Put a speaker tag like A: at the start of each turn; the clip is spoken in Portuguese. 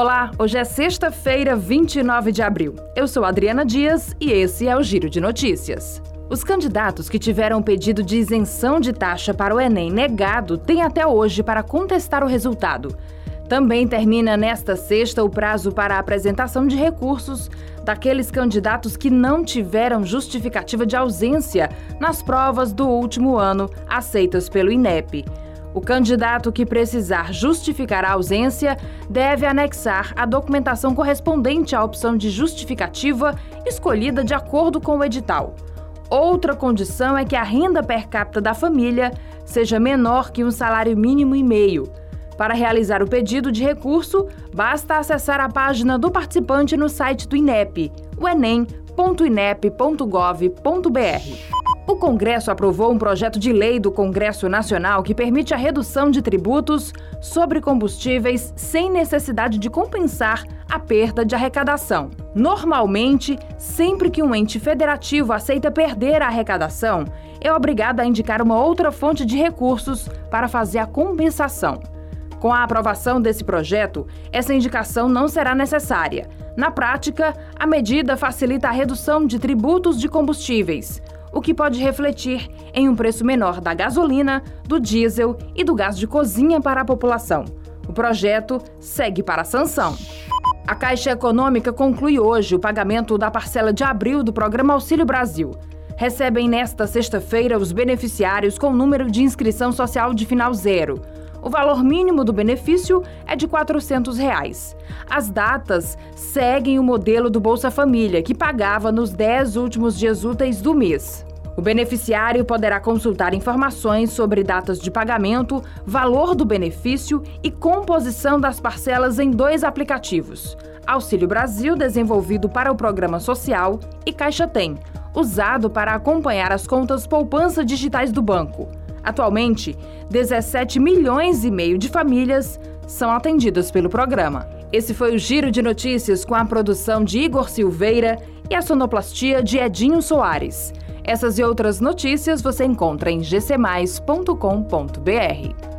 A: Olá, hoje é sexta-feira, 29 de abril. Eu sou Adriana Dias e esse é o Giro de Notícias. Os candidatos que tiveram pedido de isenção de taxa para o Enem negado têm até hoje para contestar o resultado. Também termina nesta sexta o prazo para a apresentação de recursos daqueles candidatos que não tiveram justificativa de ausência nas provas do último ano aceitas pelo INEP. O candidato que precisar justificar a ausência deve anexar a documentação correspondente à opção de justificativa escolhida de acordo com o edital. Outra condição é que a renda per capita da família seja menor que um salário mínimo e meio. Para realizar o pedido de recurso, basta acessar a página do participante no site do INEP, o enem.inep.gov.br. O Congresso aprovou um projeto de lei do Congresso Nacional que permite a redução de tributos sobre combustíveis sem necessidade de compensar a perda de arrecadação. Normalmente, sempre que um ente federativo aceita perder a arrecadação, é obrigado a indicar uma outra fonte de recursos para fazer a compensação. Com a aprovação desse projeto, essa indicação não será necessária. Na prática, a medida facilita a redução de tributos de combustíveis o que pode refletir em um preço menor da gasolina, do diesel e do gás de cozinha para a população. O projeto segue para a sanção. A Caixa Econômica conclui hoje o pagamento da parcela de abril do programa Auxílio Brasil. Recebem nesta sexta-feira os beneficiários com número de inscrição social de final zero. O valor mínimo do benefício é de 400 reais. As datas seguem o modelo do Bolsa Família, que pagava nos 10 últimos dias úteis do mês. O beneficiário poderá consultar informações sobre datas de pagamento, valor do benefício e composição das parcelas em dois aplicativos: Auxílio Brasil, desenvolvido para o Programa Social, e Caixa Tem, usado para acompanhar as contas poupança digitais do banco. Atualmente, 17 milhões e meio de famílias são atendidas pelo programa. Esse foi o Giro de Notícias com a produção de Igor Silveira e a sonoplastia de Edinho Soares. Essas e outras notícias você encontra em gcmais.com.br.